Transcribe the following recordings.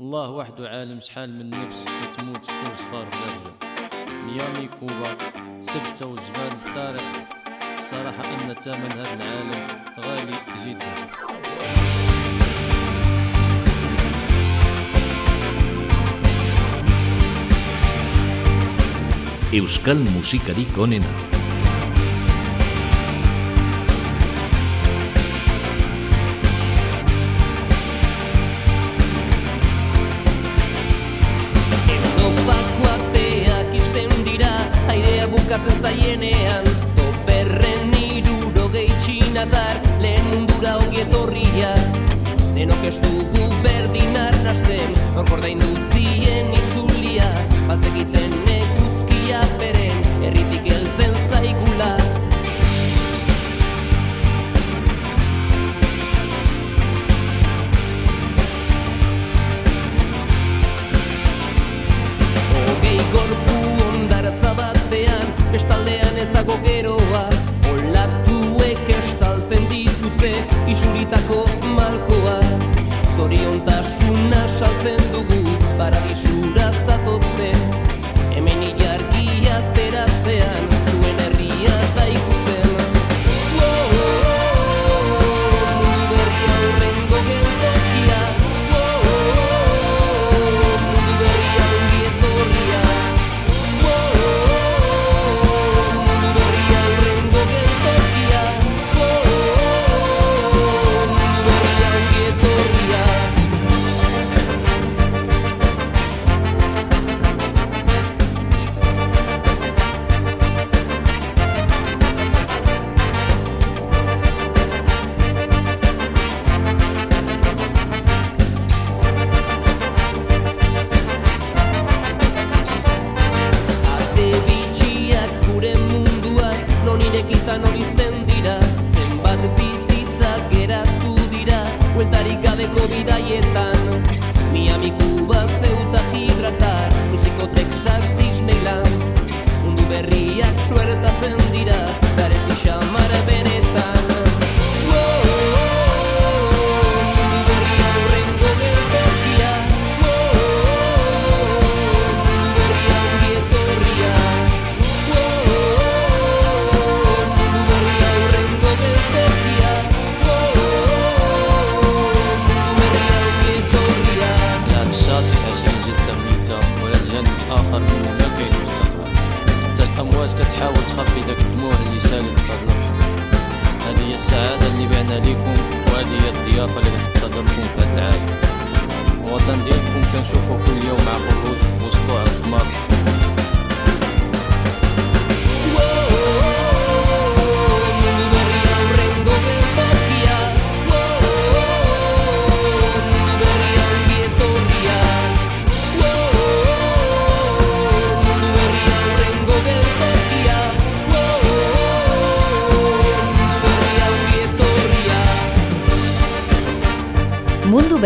الله وحده عالم شحال من نفس كتموت كل صفار بلادها ميامي كوبا سبتة وزمان بطارق صراحة أن ثمن هذا العالم غالي جدا. Euskal Musikarik onena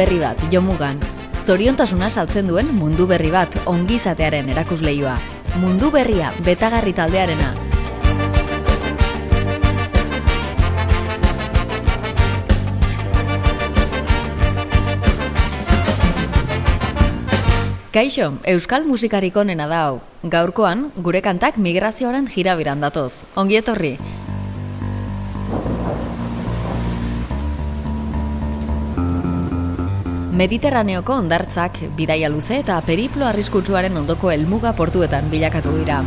berri bat, jomugan. Zoriontasuna saltzen duen mundu berri bat, ongizatearen erakusleioa. Mundu berria, betagarri taldearena. Kaixo, euskal musikarik onena da hau. Gaurkoan, gure kantak migrazioaren jirabiran datoz. Ongi etorri. Mediterraneoko ondartzak bidaia luze eta periplo arriskutsuaren ondoko helmuga portuetan bilakatu dira.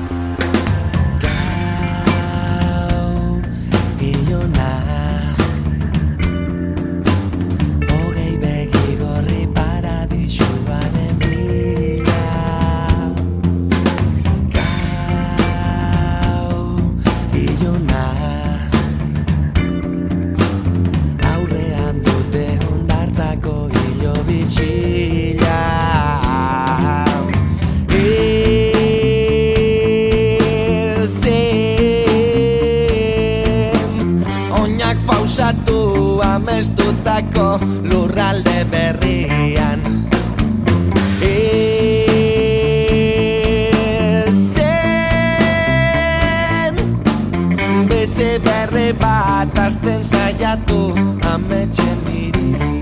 Oinak pausatu amestutako lurralde berrian. Ezen Beze berri bat azten saiatu ametxen dirian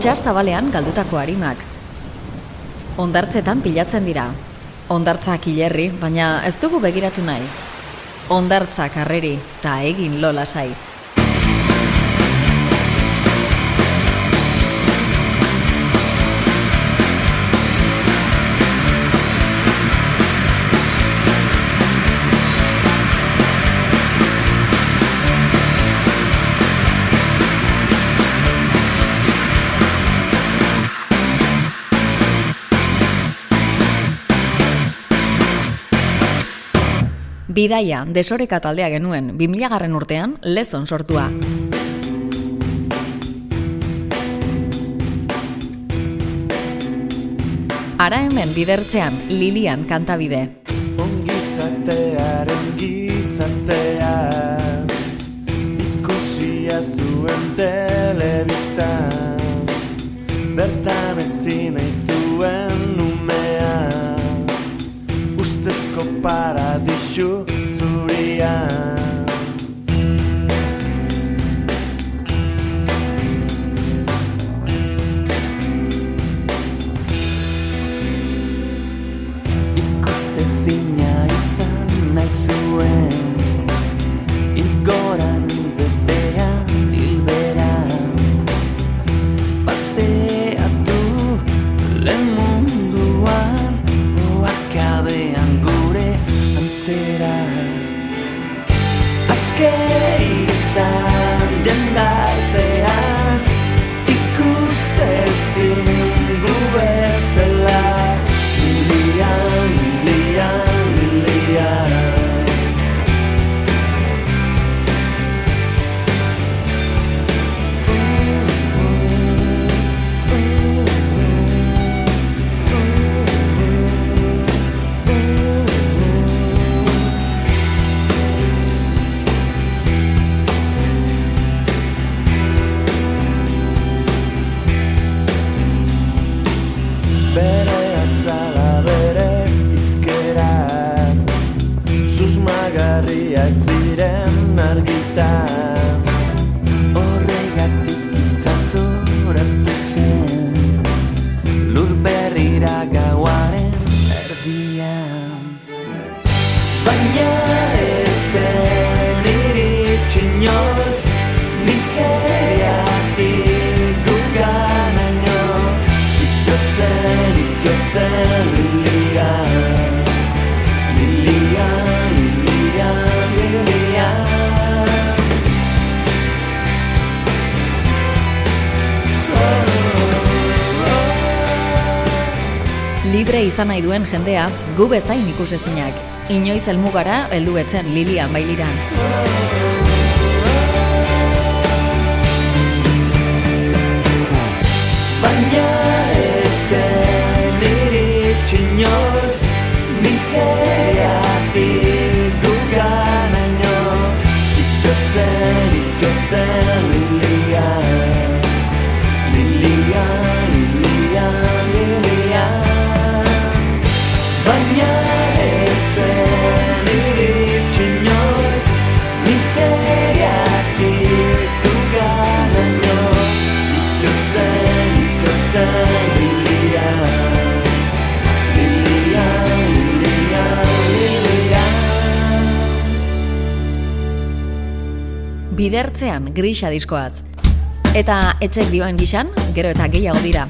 Itxas zabalean galdutako harimak. Ondartzetan pilatzen dira. Ondartzak hilerri, baina ez dugu begiratu nahi. Ondartzak harreri, ta egin lola sai. Bidaia, desoreka taldea genuen, 2000 garren urtean, lezon sortua. Ara hemen bidertzean, Lilian kantabide. Ongizatearen gizatea, ikusia zuen telebista, bertan ezin zuen numea, ustezko paradigma. nahi duen jendea gu bezain ikusezinak. Inoiz helmugara heldu etzen Lilia Bailiran. Baina etzen iritsi inoiz Nigeriatik guganaino Itxozen, itxozen Lilia Bidertzean grisa diskoaz. Eta etxek dioen gixan, gero eta gehiago dira.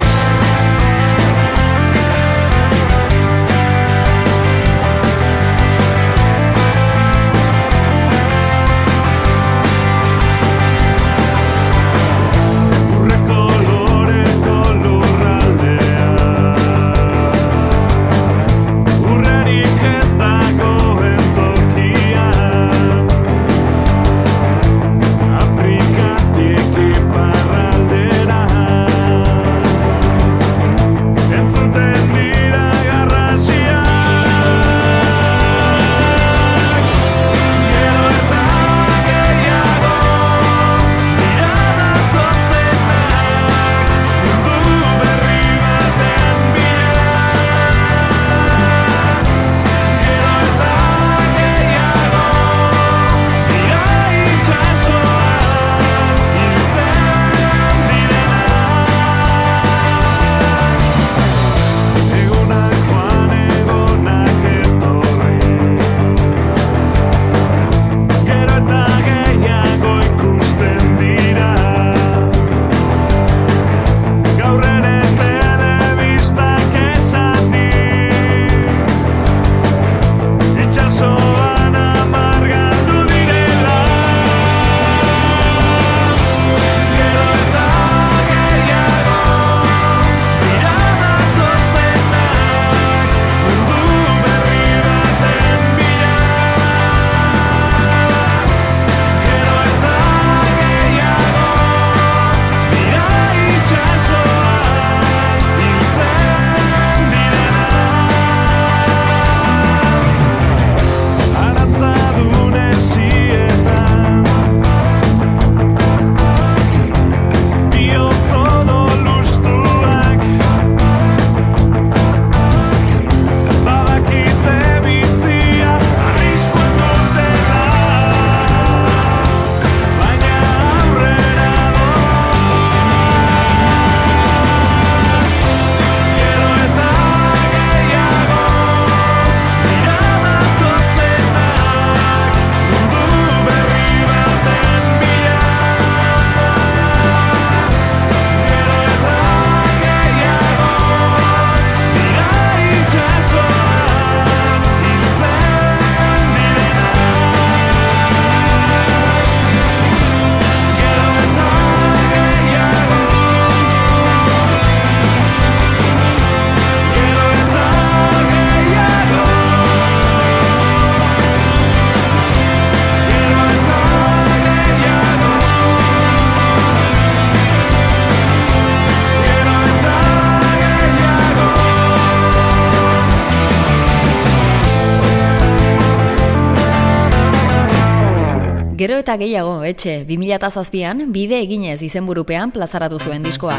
Gero eta gehiago, etxe, 2007an, bide eginez izenburupean plazaratu zuen diskoa.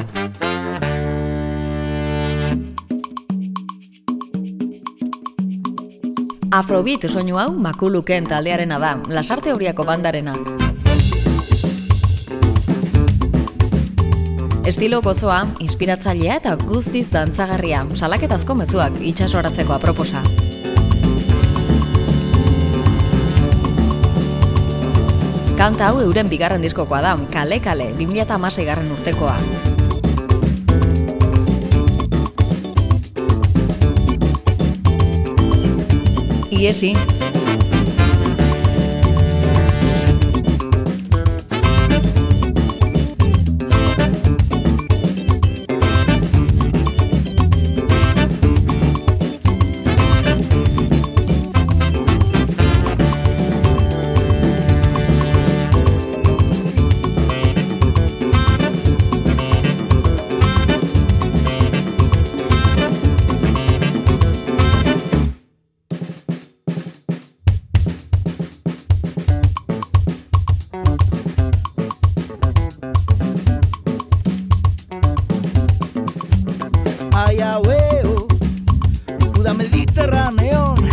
Afrobeat soinu hau makuluken taldearena da, lasarte horiako bandarena. Estilo gozoa, inspiratzailea eta guztiz dantzagarria, salaketazko mezuak itxasoratzeko aproposa. Kanta hau euren bigarren diskokoa da, kale kale, 2006 garren urtekoa. Iesi, Yahweh, Buda Mediterráneo.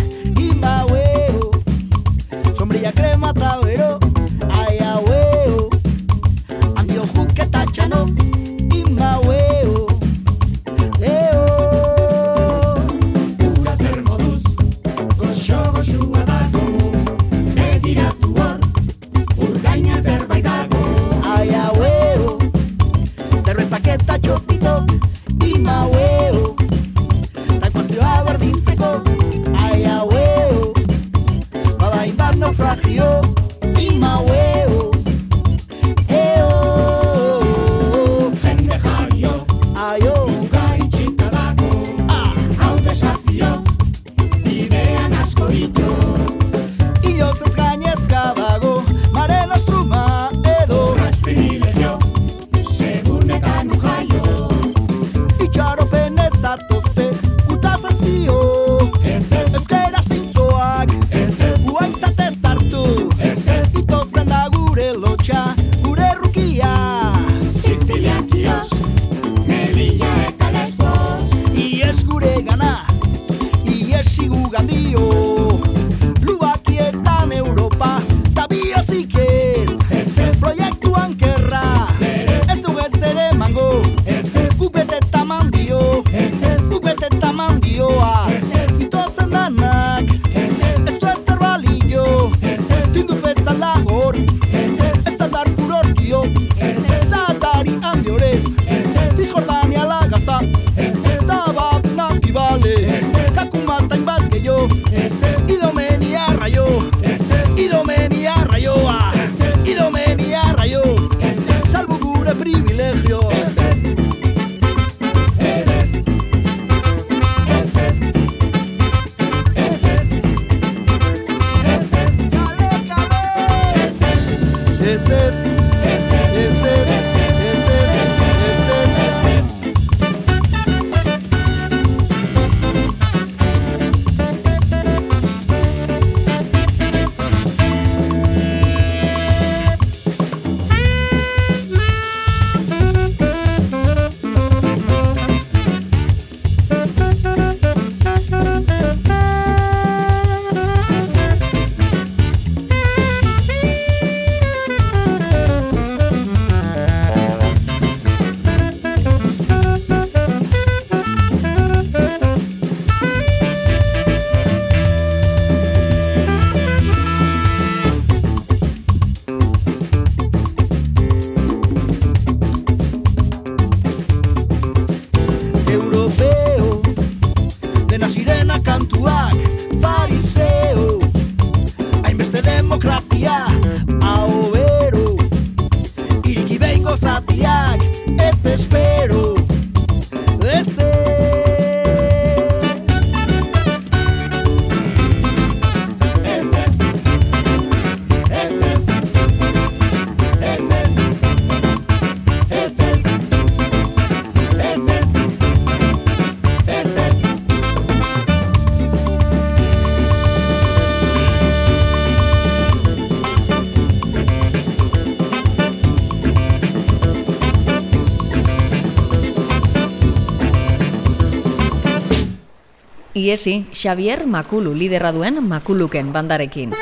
demokrazia Aho bero Iriki behin gozatiak Ez espero. ihesi Xavier Makulu lidera duen Makuluken bandarekin.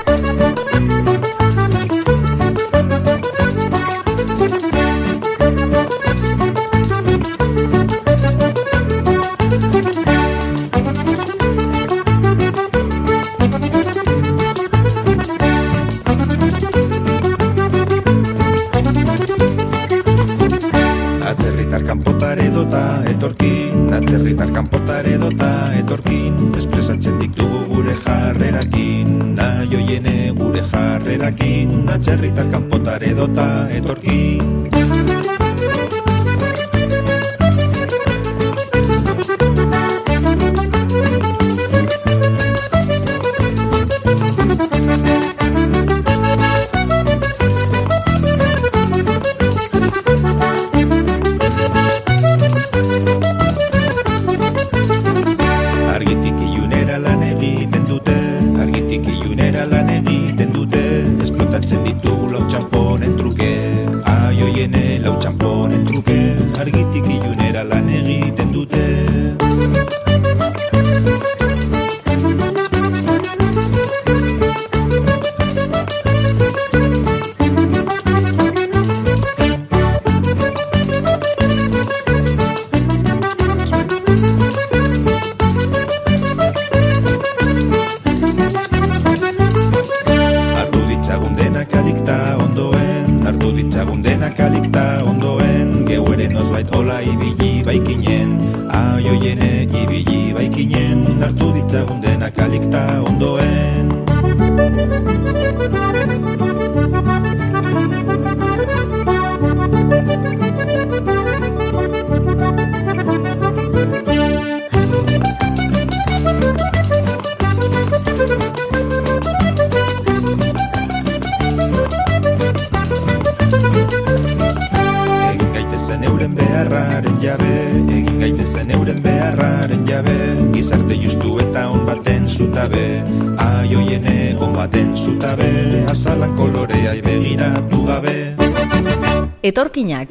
Etorkinak.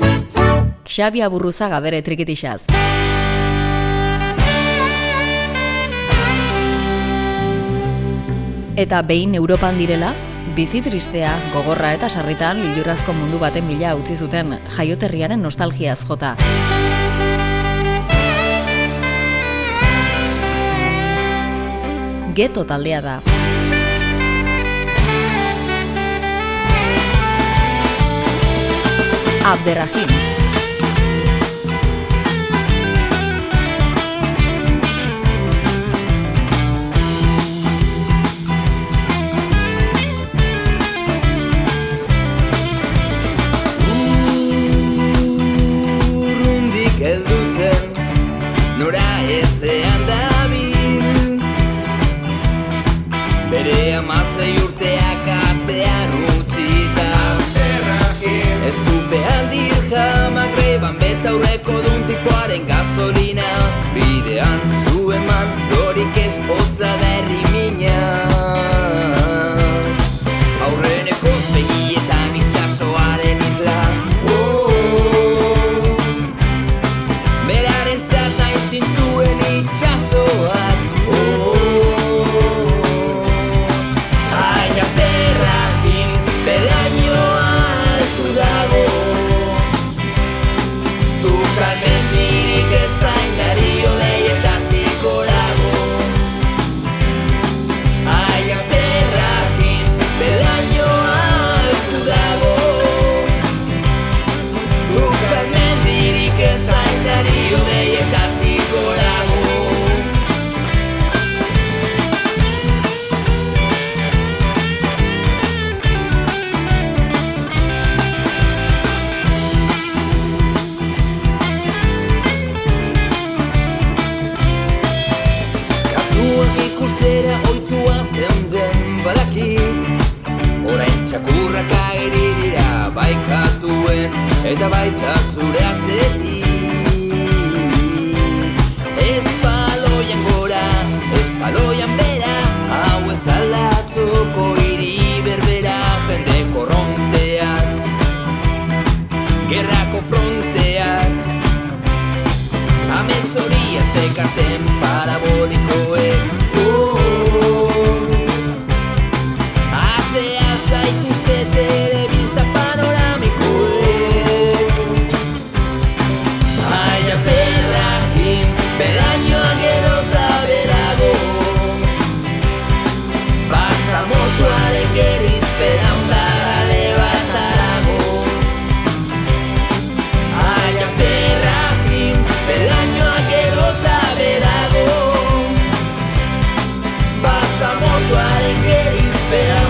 Xabi Aburruzaga bere trikitixaz. Eta behin Europan direla, bizi tristea, gogorra eta sarritan lilurazko mundu baten bila utzi zuten jaioterriaren nostalgiaz jota. Geto taldea da. Abderrahim. santuari che rispera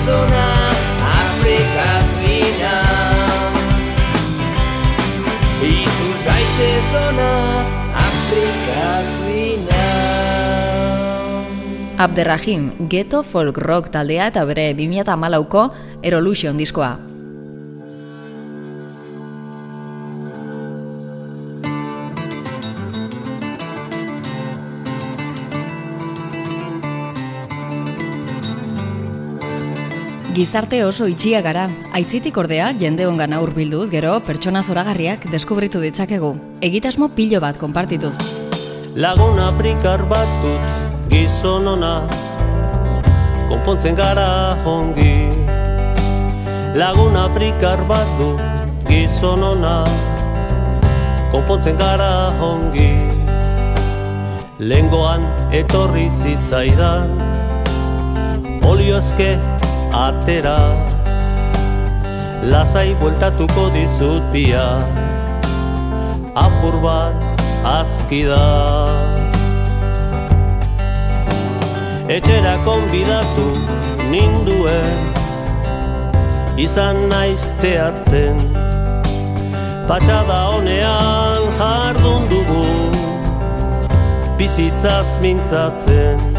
zona Afrika zina Itzu zaite zona Afrika zina Abderrahim, geto folk rock taldea eta bere 2008ko Erolution diskoa. Gizarte oso itxia gara. Aitzitik ordea, jende ongana hurbilduz gero pertsona zoragarriak deskubritu ditzakegu. Egitasmo pilo bat konpartituz. Lagun Afrikar bat dut gizon ona Konpontzen gara ongi Lagun Afrikar bat dut gizon ona Konpontzen gara ongi Lengoan etorri zitzaidan Oliozke atera. Lazai bueltatuko dizut bia Apur bat aski da. Etxera konbidatu ninduen Izan naizte hartzen. Patxada honean jardun dugu Bizitzaz mintzatzen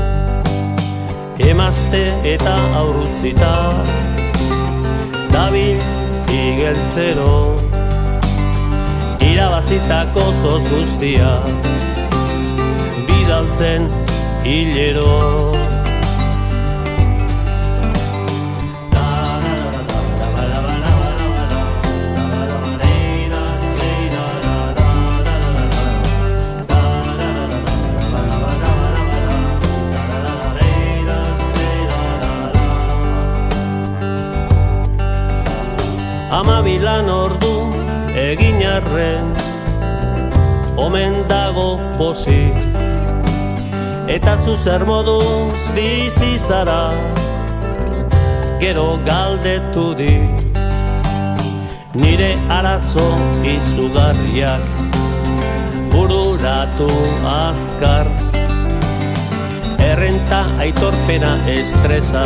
Emazte eta aurrutzita Dabil igeltzero Irabazitako zoz guztia. Bidaltzen hilero Ama bilan ordu egin arren Omen dago pozik. Eta zu zer moduz bizi zara Gero galdetu di. Nire arazo izugarriak Bururatu azkar. Errenta aitorpena estresa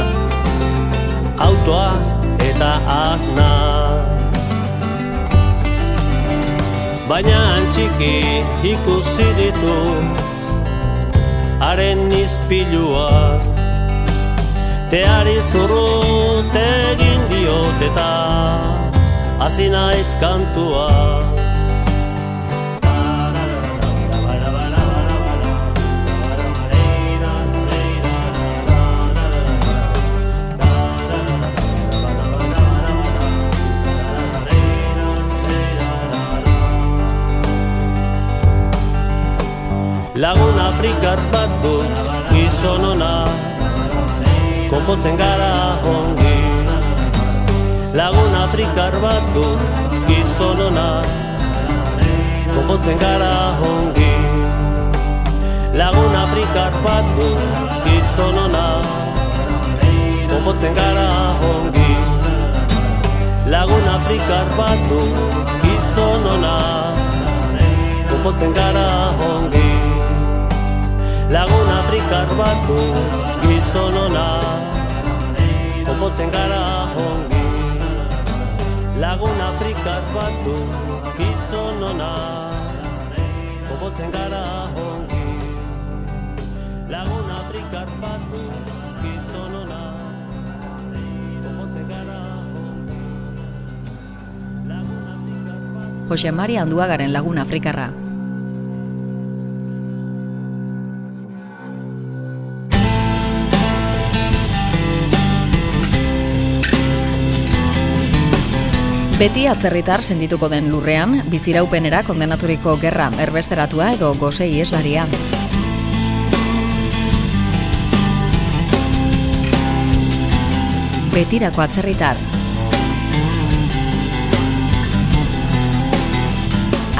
Autoa eta azna Baina antxiki ikusi ditu haren izpilua Teari zurrut egin diot eta hasi naiz kantua Lagun Afrikar bat dut gizon ona. Konpontzen gara ongi. Lagun Afrikar bat dut gizon ona. Konpontzen gara ongi. Lagun Afrikar bat dut gizon ona. Konpontzen gara ongi. Lagun Afrikar bat dut gizon ona. Konpontzen gara ongi Lagun Afrikar batu gizon ona Konpontzen gara ongi. Lagun Afrikar batu gizon ona Konpontzen gara ongi. Lagun Afrikar batu gizon ona Konpontzen gara ongi. Jose Mari Anduagaren lagun Afrikarra. Beti atzerritar sendituko den lurrean, biziraupenera kondenaturiko gerra erbesteratua edo gozei eslaria. Betirako atzerritar.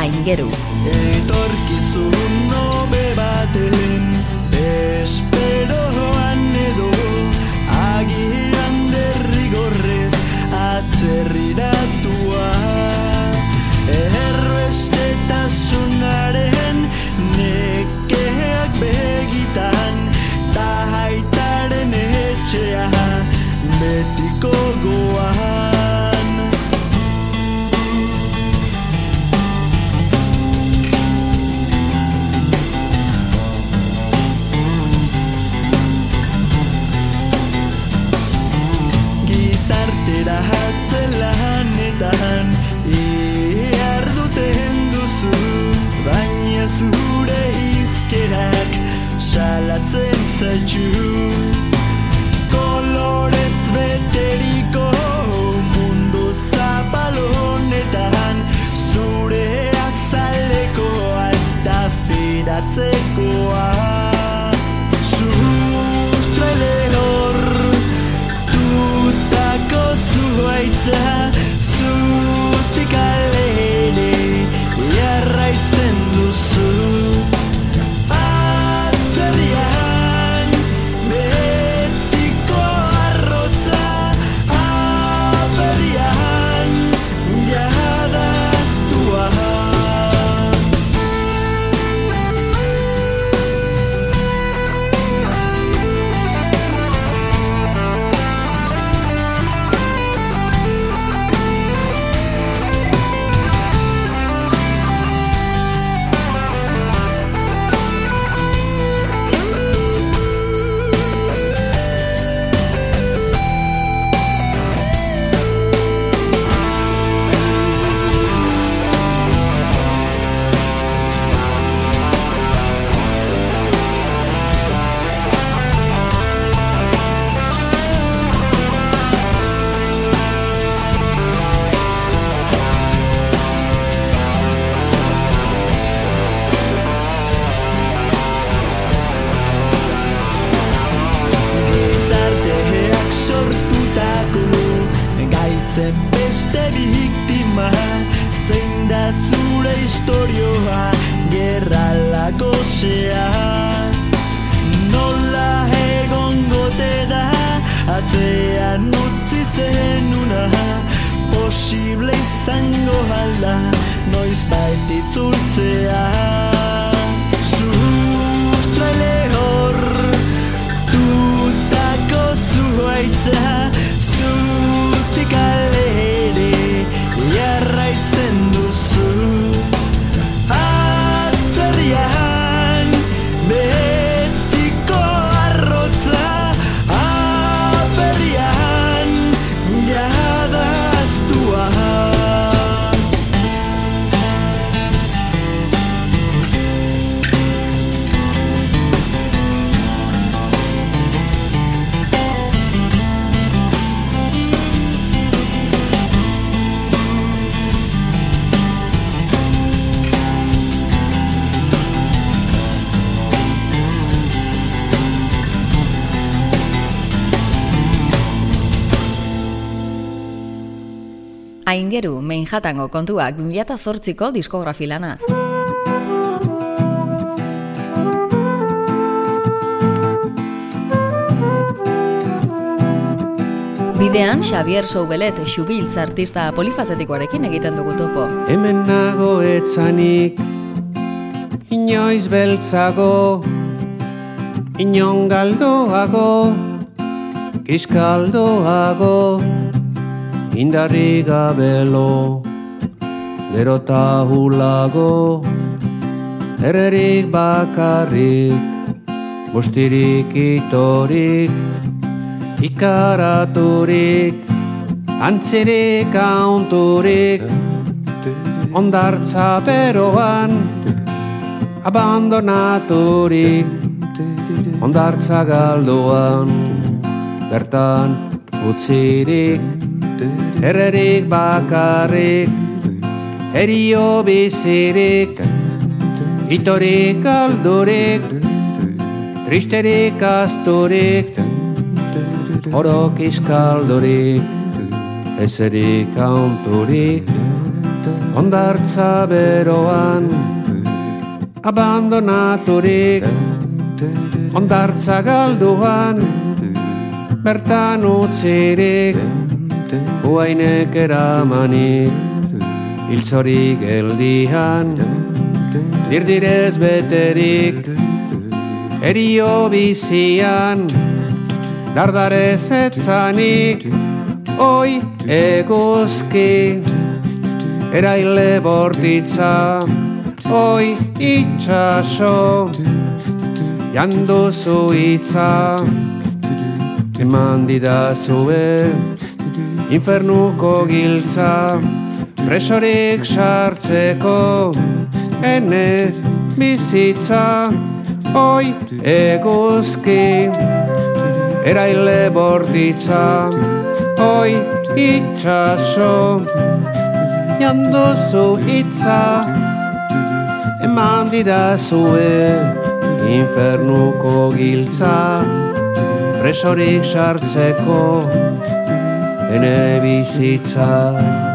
Aingeru. Etorkizun nobe baten Esperoan edo Agian derrigorrez Atzerriratua Berdintasunaren nekeak begitan Ta haitaren etxea betiko goan. Gizartera hatze Salatzen zaitxu Kolorez beteriko mundu zapalonetan Zure azalekoa ez da fidatzekoa Sustra lehor tutako zuaitza Manhattango kontuak 2008ko diskografi lana. Bidean, Xavier Soubelet, xubiltz artista polifazetikoarekin egiten dugu topo. Hemen nago etzanik Inoiz beltzago Inon galdoago Kiskaldoago Indarri gabelo Gero ta hulago Errerik bakarrik Bustirik itorik Ikaraturik Antzirik aunturik Ondartza beroan Abandonaturik. Ondartza galduan Bertan utzirik. Errerik bakarrik Erio bizirik Itorik aldurik Tristerik asturik Orok iskaldurik Ezerik aunturik Ondartza beroan Abandonaturik Ondartza galduan Bertan utzirik Uainek eramanik Hiltzorik geldian Dirdirez beterik Erio bizian Dardarez etzanik Oi eguzki Eraile bortitza Oi itxaso Janduzu itza Eman didazue infernuko giltza presorik sartzeko ene bizitza oi eguzki. Eraile borditza oi itxaso janduzu itza eman didazue infernuko giltza. Presorik sartzeko ene bizitza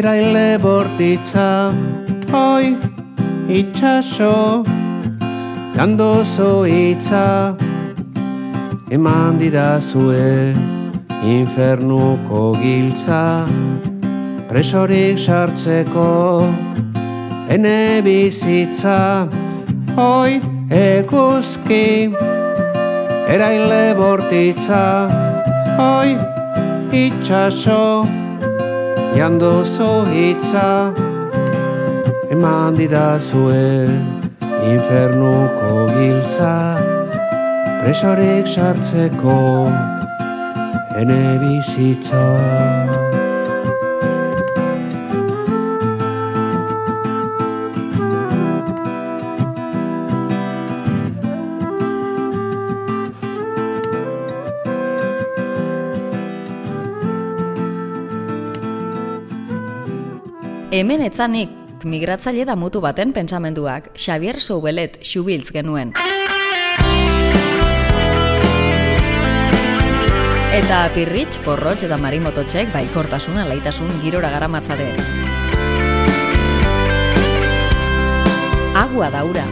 Eraile bortitza. Oi itxaso Gandozo itza Eman didazue Infernuko giltza. Presorik sartzeko Ene bizitza. Oi eguzki Eraile bortitza. Oi itxaso Jandozo hitza Eman didazue Infernuko giltza. Presorik sartzeko Ene bizitza Hemen etzanik migratzaile da mutu baten pentsamenduak Xavier Soubelet xubiltz genuen. Eta pirritx, porrotx eta marimototxek baikortasuna laitasun girora garamatzade. Agua daura.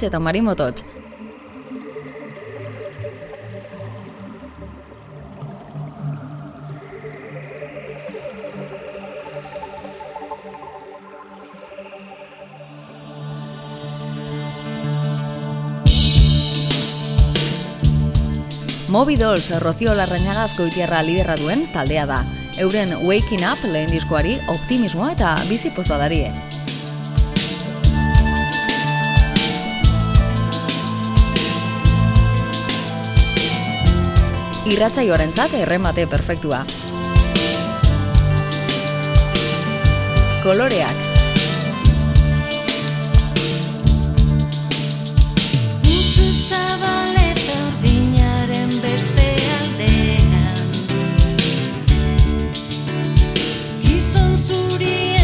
Porrotx eta marimototx. Moby Dolls, Rocio Larrañaga azkoitiarra liderra duen taldea da. Euren Waking Up lehen diskoari optimismoa eta bizi pozoa darie. Irratsaioarentzat erremate perfektua. Koloreak. Beste aldean Gizon zurien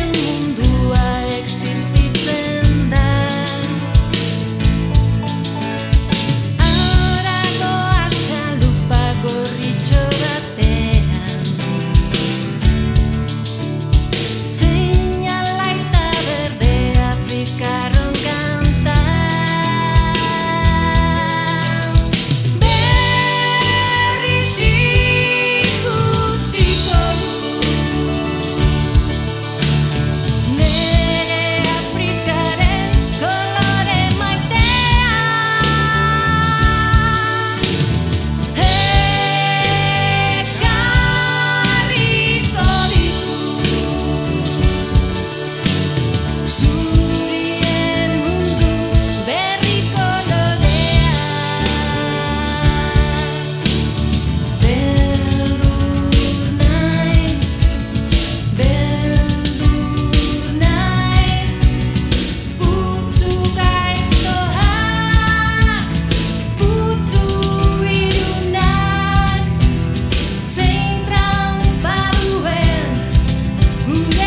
yeah.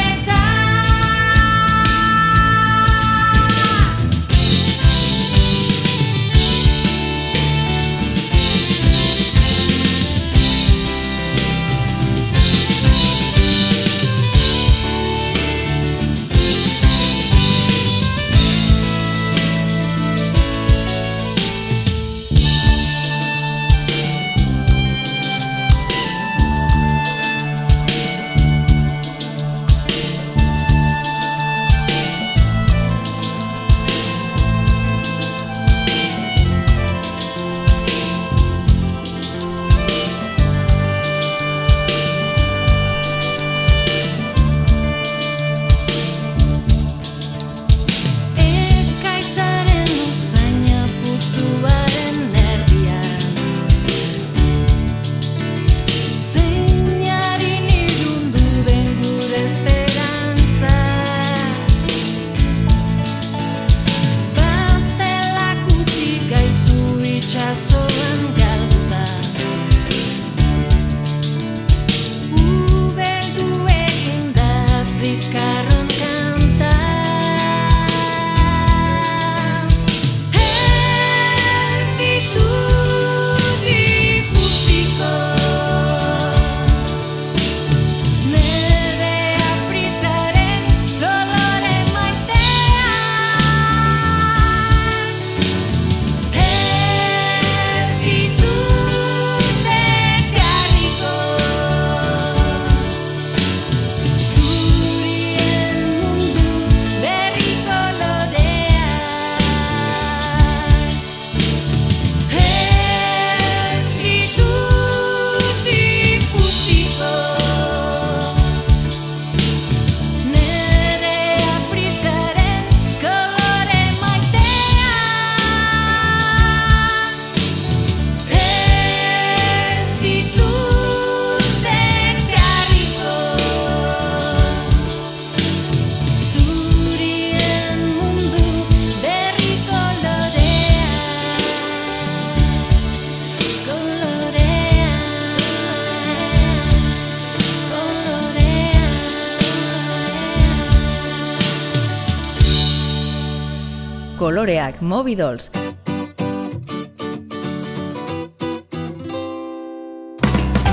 Dolls.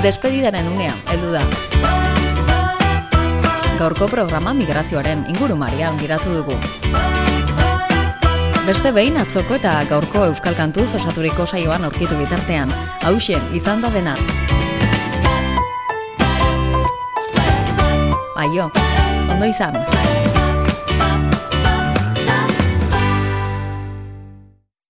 Despedidaren unea, heldu da. Gaurko programa migrazioaren ingurumarian giratu dugu. beste behin atzoko eta gaurko euskal kantuz osaturiko saioan aurkitu bitartean. Hauxe, izan da dena. Aio, ondo izan.